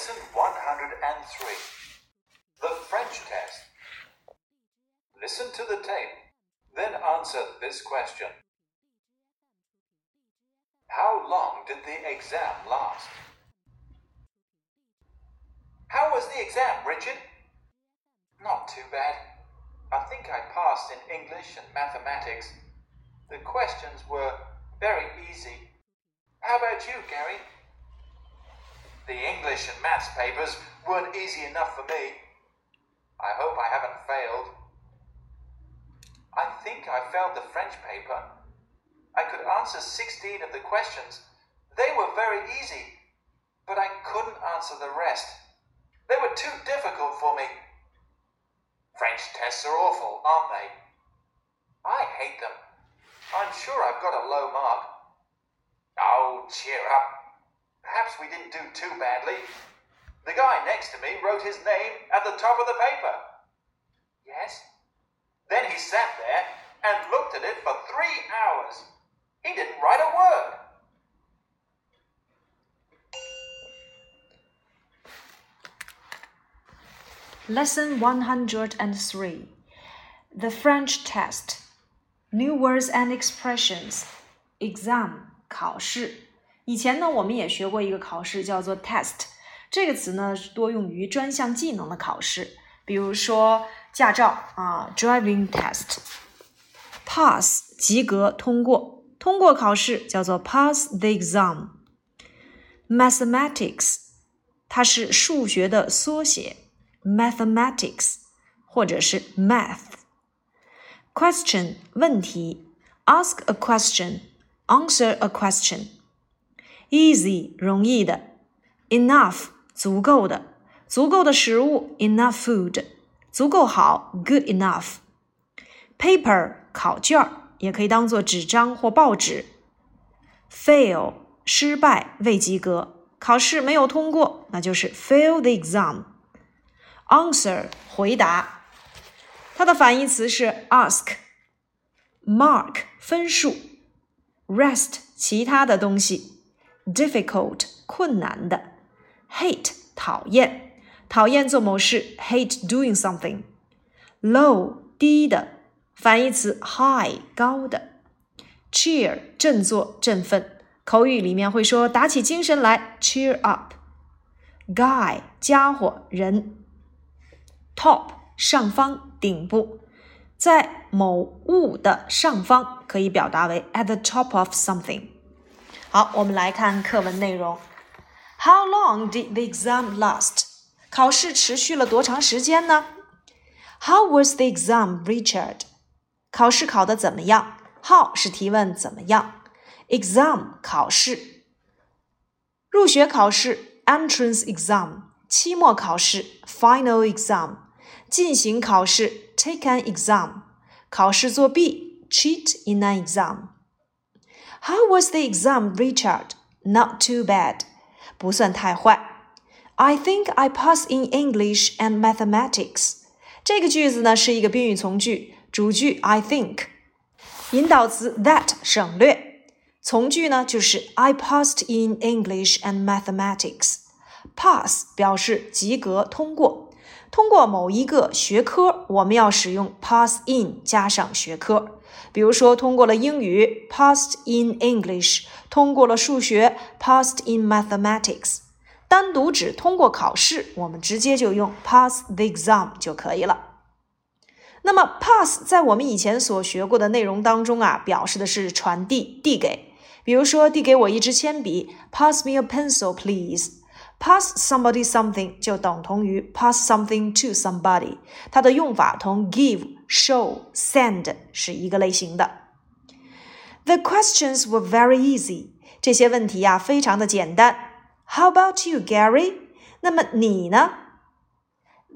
Lesson 103 The French Test. Listen to the tape, then answer this question How long did the exam last? How was the exam, Richard? Not too bad. I think I passed in English and mathematics. The questions were very easy. How about you, Gary? The English and maths papers weren't easy enough for me. I hope I haven't failed. I think I failed the French paper. I could answer 16 of the questions. They were very easy, but I couldn't answer the rest. They were too difficult for me. French tests are awful, aren't they? I hate them. I'm sure I've got a low mark. Oh, cheer up. Perhaps we didn't do too badly. The guy next to me wrote his name at the top of the paper. Yes? Then he sat there and looked at it for three hours. He didn't write a word. Lesson 103 The French Test New Words and Expressions Exam 考试。以前呢，我们也学过一个考试，叫做 test。这个词呢，多用于专项技能的考试，比如说驾照啊，driving test。pass 及格通过，通过考试叫做 pass the exam。mathematics 它是数学的缩写。mathematics，或者是 math。question 问题，ask a question，answer a question。 easy 容易的，enough 足够的，足够的食物，enough food，足够好，good enough。paper 考卷也可以当做纸张或报纸。fail 失败未及格，考试没有通过，那就是 fail the exam。answer 回答，它的反义词是 ask。mark 分数，rest 其他的东西 ，difficult 困难的，hate 讨厌，讨厌做某事，hate doing something。low 低的，反义词 high 高的，cheer 振作振奋，口语里面会说打起精神来，cheer up。guy 家伙人。top 上方顶部，在某物的上方可以表达为 at the top of something。 好，我们来看课文内容。How long did the exam last？考试持续了多长时间呢？How was the exam, Richard？考试考得怎么样？How 是提问怎么样？Exam 考试，入学考试 entrance exam，期末考试 final exam。进行考试，take an exam，考试作弊，cheat in an exam。 How was the exam, Richard? Not too bad，不算太坏。I think I passed in English and mathematics。这个句子呢是一个宾语从句，主句 I think，引导词 that 省略，从句呢就是 I passed in English and mathematics。Pass 表示及格、通过。 通过某一个学科，我们要使用 pass in 加上学科。比如说，通过了英语，passed in English；通过了数学，passed in mathematics。单独指通过考试，我们直接就用 pass the exam 就可以了。那么，pass 在我们以前所学过的内容当中啊，表示的是传递、递给。比如说，递给我一支铅笔，pass me a pencil, please。Pass somebody something 就等同于 pass something to somebody，它的用法同 give、show、send 是一个类型的。The questions were very easy，这些问题呀、啊、非常的简单。How about you, Gary？那么你呢？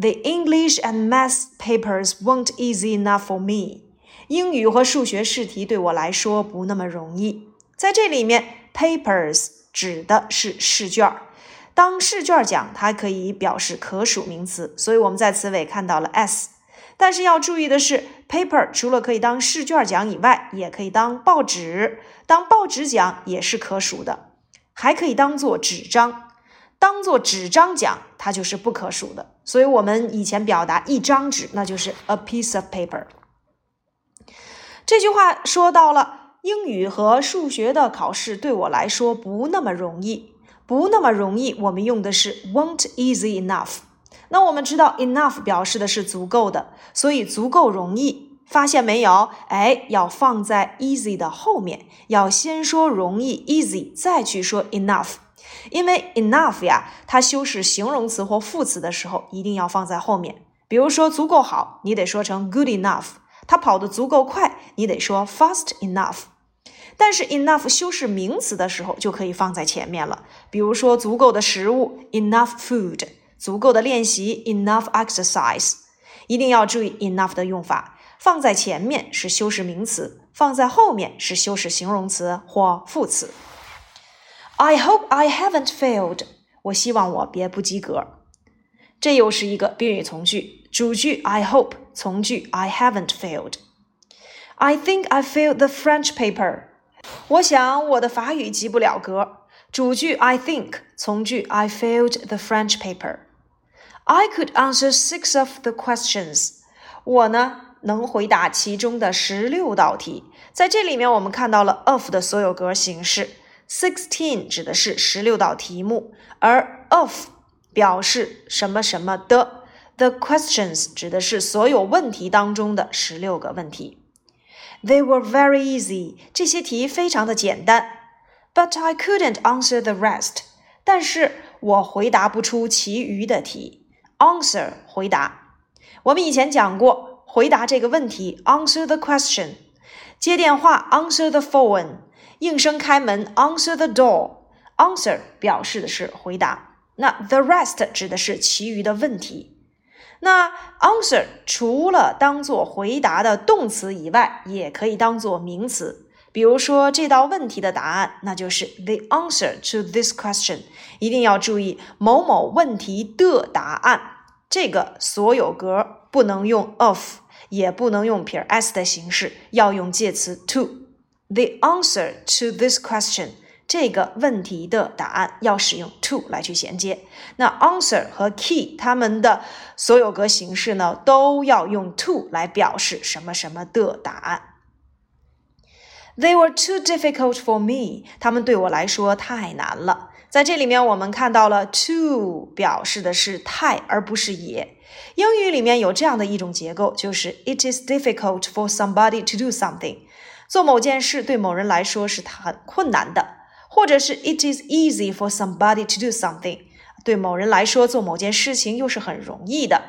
The English and math papers weren't easy enough for me。英语和数学试题对我来说不那么容易。在这里面，papers 指的是试卷儿。 当试卷讲，它可以表示可数名词，所以我们在词尾看到了 s。但是要注意的是，paper 除了可以当试卷讲以外，也可以当报纸，当报纸讲也是可数的，还可以当做纸张。当做纸张讲，它就是不可数的。所以我们以前表达一张纸，那就是 a piece of paper。这句话说到了英语和数学的考试对我来说不那么容易，不那么容易。我们用的是 won't easy enough。那我们知道 enough 表示的是足够的，所以足够容易。发现没有？哎，要放在 easy 的后面，要先说容易 easy，再去说 enough。因为 enough 呀，它修饰形容词或副词的时候一定要放在后面。比如说足够好，你得说成 good enough；他跑得足够快，你得说 fast enough。但是 enough 修饰名词的时候就可以放在前面了。比如说足够的食物 enough food，足够的练习 enough exercise。一定要注意 enough 的用法，放在前面是修饰名词，放在后面是修饰形容词或副词。I hope I haven't failed。我希望我别不及格。这又是一个宾语从句，主句 I hope，从句 I haven't failed。I think I failed the French paper。 我想我的法语及不了格。主句 I think，从句 I failed the French paper。I could answer six of the questions。我呢能回答其中的十六道题。在这里面，我们看到了 of 的所有格形式。Sixteen 指的是十六道题目，而 of 表示什么什么的。The questions 指的是所有问题当中的十六个问题。They were very easy，这些题非常的简单。But I couldn't answer the rest，但是我回答不出其余的题。Answer 回答，我们以前讲过，回答这个问题，answer the question。接电话，answer the phone。应声开门，answer the door。answer 表示的是回答，那 the rest 指的是其余的问题。 那 answer 除了当做回答的动词以外，也可以当做名词。比如说这道问题的答案，那就是 the answer to this question。一定要注意某某问题的答案，这个所有格不能用 of，也不能用撇 s 的形式，要用介词 to。The answer to this question，这个问题的答案要使用 to 来去衔接。那 answer 和 key 它们的所有格形式呢，都要用 to 来表示什么什么的答案。They were too difficult for me，他们对我来说太难了。在这里面，我们看到了 too 表示的是太，而不是也。英语里面有这样的一种结构，就是 It is difficult for somebody to do something。做某件事对某人来说是很困难的，或者是 It is easy for somebody to do something，对某人来说做某件事情又是很容易的。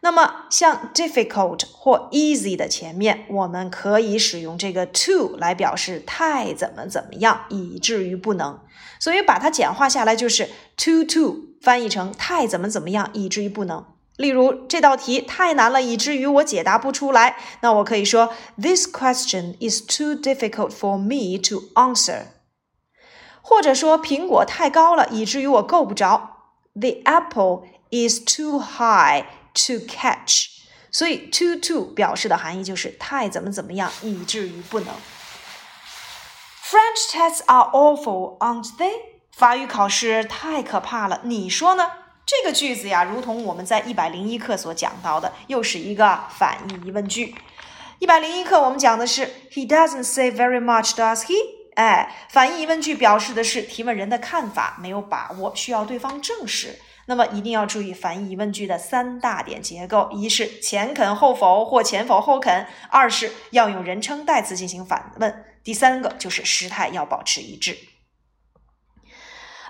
那么像 difficult 或 easy 的前面，我们可以使用这个 to 来表示太怎么怎么样，以至于不能。所以把它简化下来就是 too to，翻译成太怎么怎么样，以至于不能。例如这道题太难了，以至于我解答不出来。那我可以说，This question is too difficult for me to answer。或者说苹果太高了，以至于我够不着。The apple is too high to catch。所以 too too 表示的含义就是太怎么怎么样，以至于不能。French tests are awful, aren't they？法语考试太可怕了，你说呢？这个句子呀，如同我们在一百零一课所讲到的，又是一个反义疑问句。一百零一课我们讲的是 He doesn't say very much, does he？哎，反义疑问句表示的是提问人的看法没有把握，需要对方证实。那么一定要注意反义疑问句的三大点结构：一是前肯后否或前否后肯；二是要用人称代词进行反问；第三个就是时态要保持一致。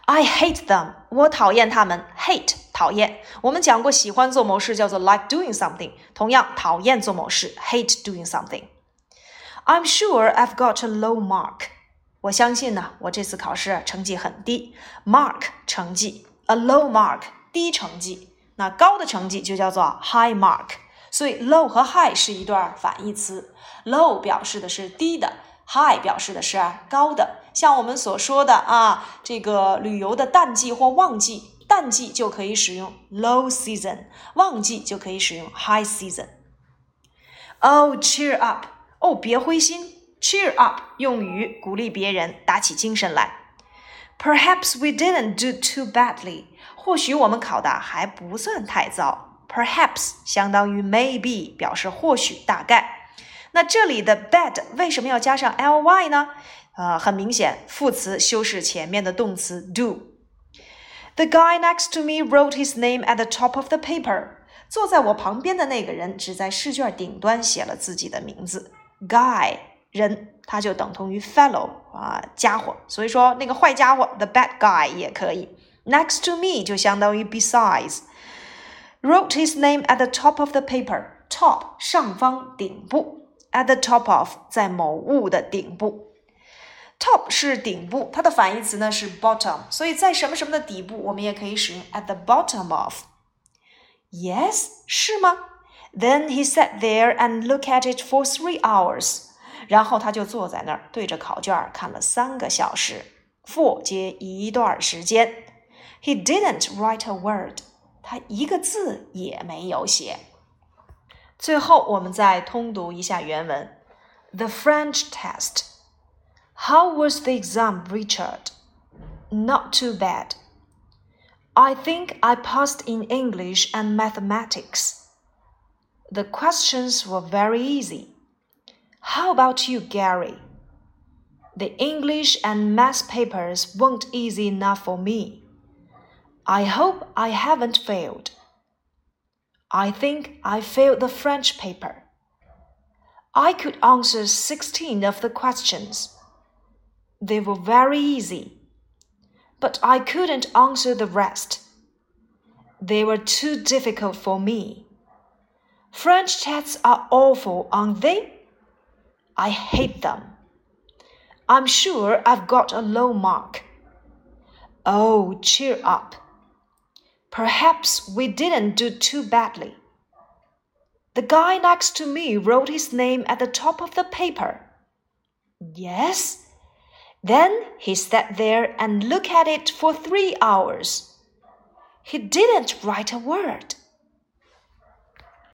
I hate them，我讨厌他们。Hate 讨厌。我们讲过，喜欢做某事叫做 like doing something，同样讨厌做某事，hate doing something。I'm sure I've got a low mark。我相信呢，我这次考试成绩很低。Mark 成绩，a low mark 低成绩。那高的成绩就叫做 high mark。所以 low 和 high 是一对反义词。low 表示的是低的。High 表示的是高的，像我们所说的啊，这个旅游的淡季或旺季，淡季就可以使用 low season，旺季就可以使用 high season。Oh, cheer up！哦，别灰心 ，cheer up 用于鼓励别人，打起精神来。 Perhaps we didn't do too badly. 或许我们考的还不算太糟。Perhaps 相当于 maybe，表示或许、大概。那这里的 bad 为什么要加上 ly 呢？呃，很明显，副词修饰前面的动词 do。The guy next to me wrote his name at the top of the paper。坐在我旁边的那个人只在试卷顶端写了自己的名字。Guy 人，他就等同于 fellow 啊，家伙。所以说那个坏家伙，the bad guy 也可以。Next to me 就相当于 besides。Wrote his name at the top of the paper。Top 上方顶部，at the top of 在某物的顶部。Top 是顶部，它的反义词呢是 bottom，所以在什么什么的底部，我们也可以使用 at the bottom of。Yes，是吗？Then he sat there and looked at it for three hours。 然后他就坐在那儿，对着考卷看了三个小时。For 接一段时间。He didn't write a word。他一个字也没有写。最后，我们再通读一下原文：The French test。how was the exam, Richard? Not too bad. I think I passed in English and mathematics. The questions were very easy. How about you, Gary? The English and math papers weren't easy enough for me. I hope I haven't failed. I think I failed the French paper. I could answer 16 of the questions. They were very easy. But I couldn't answer the rest. They were too difficult for me. French tests are awful, aren't they? I hate them. I'm sure I've got a low mark. Oh, cheer up. Perhaps we didn't do too badly. The guy next to me wrote his name at the top of the paper. Yes, then he sat there and looked at it for three hours. He didn't write a word.